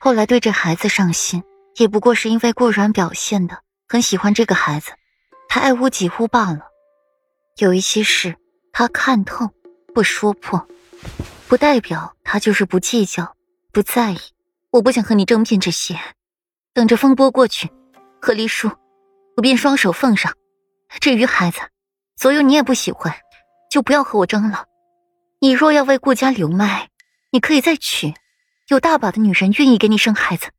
后来对这孩子上心，也不过是因为顾软表现的很喜欢这个孩子，他爱屋及乌罢了。有一些事他看透，不说破，不代表他就是不计较、不在意。我不想和你争辩这些，等着风波过去，和离书，我便双手奉上。至于孩子，所有你也不喜欢，就不要和我争了。你若要为顾家留脉，你可以再娶，有大把的女人愿意给你生孩子。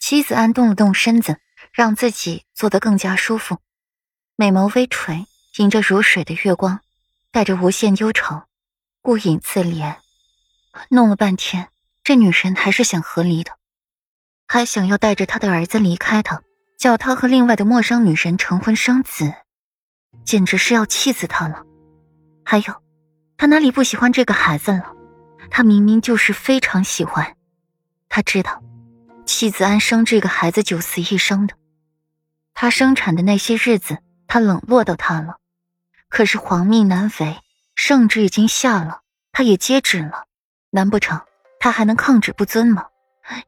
妻子安动了动身子，让自己坐得更加舒服，美眸微垂。迎着如水的月光，带着无限忧愁，顾影自怜。弄了半天，这女人还是想和离的，还想要带着她的儿子离开他，叫他和另外的陌生女人成婚生子，简直是要气死他了。还有，他哪里不喜欢这个孩子了？他明明就是非常喜欢。他知道，妻子安生这个孩子九死一生的，他生产的那些日子，他冷落到他了。可是皇命难违，圣旨已经下了，他也接旨了，难不成他还能抗旨不遵吗？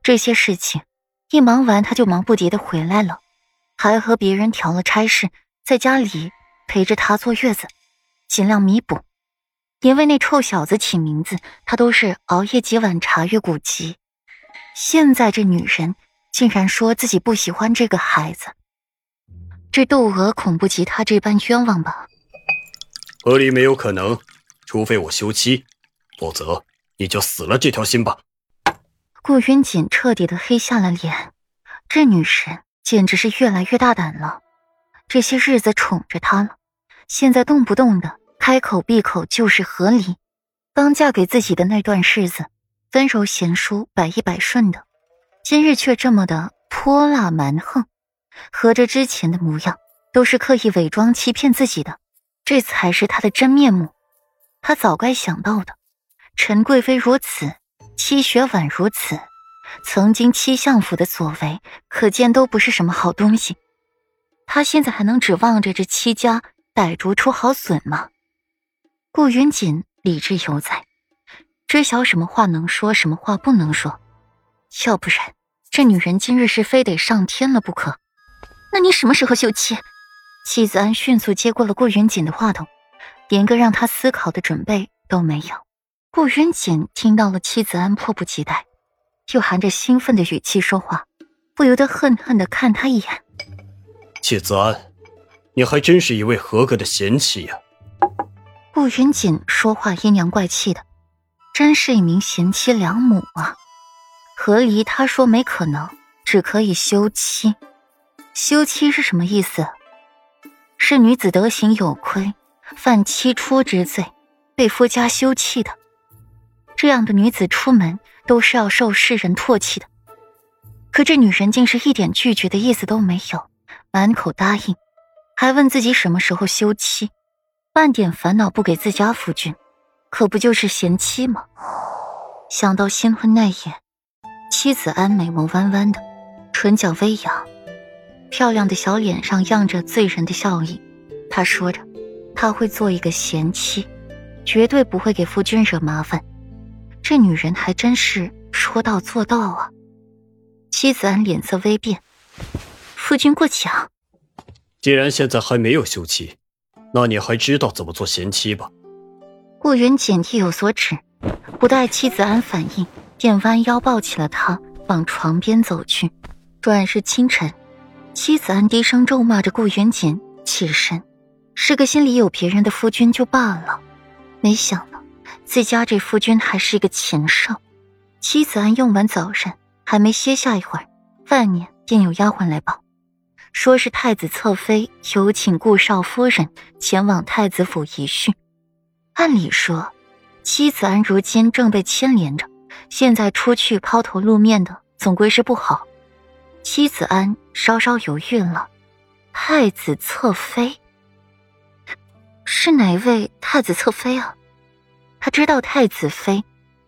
这些事情一忙完，他就忙不迭的回来了，还和别人调了差事，在家里陪着他坐月子，尽量弥补。连为那臭小子起名字，他都是熬夜几晚查阅古籍。现在这女人竟然说自己不喜欢这个孩子，这窦娥恐不及他这般冤枉吧？和离没有可能，除非我休妻，否则你就死了这条心吧。顾云锦彻底的黑下了脸，这女人简直是越来越大胆了。这些日子宠着她了，现在动不动的开口闭口就是和离。刚嫁给自己的那段日子，温柔贤淑，百依百顺的，今日却这么的泼辣蛮横，合着之前的模样都是刻意伪装欺骗自己的。这才是他的真面目，他早该想到的。陈贵妃如此，戚雪婉如此，曾经戚相府的所为，可见都不是什么好东西。他现在还能指望着这戚家逮逐出好笋吗？顾云锦理智犹在，知晓什么话能说，什么话不能说。要不然，这女人今日是非得上天了不可。那你什么时候休妻？妻子安迅速接过了顾云锦的话筒，连个让他思考的准备都没有。顾云锦听到了妻子安迫不及待，又含着兴奋的语气说话，不由得恨恨的看他一眼。妻子安，你还真是一位合格的贤妻呀！顾云锦说话阴阳怪气的，真是一名贤妻良母啊！何离他说没可能，只可以休妻。休妻是什么意思？是女子德行有亏，犯妻出之罪，被夫家休弃的。这样的女子出门都是要受世人唾弃的。可这女人竟是一点拒绝的意思都没有，满口答应，还问自己什么时候休妻，半点烦恼不给自家夫君，可不就是贤妻吗？想到新婚那夜，妻子安美眸弯弯的，唇角微扬。漂亮的小脸上漾着醉人的笑意，他说着：“他会做一个贤妻，绝对不会给夫君惹麻烦。”这女人还真是说到做到啊！妻子安脸色微变：“夫君过奖。既然现在还没有休妻，那你还知道怎么做贤妻吧？”顾云锦意有所指，不待妻子安反应，便弯腰抱起了她，往床边走去。转是清晨。妻子安低声咒骂着顾云锦起身，是个心里有别人的夫君就罢了，没想到自家这夫君还是一个禽兽。妻子安用完早膳，还没歇下一会儿，外面便有丫鬟来报，说是太子侧妃有请顾少夫人前往太子府一叙。按理说，妻子安如今正被牵连着，现在出去抛头露面的，总归是不好。妻子安稍稍犹豫了，太子侧妃是哪位太子侧妃啊？他知道太子妃，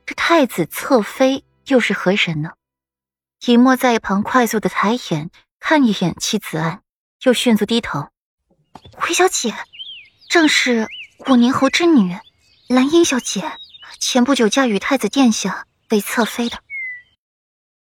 这太子侧妃又是何人呢？以沫在一旁快速的抬眼看一眼戚子安，又迅速低头。回小姐，正是五宁侯之女兰英小姐，前不久嫁与太子殿下为侧妃的。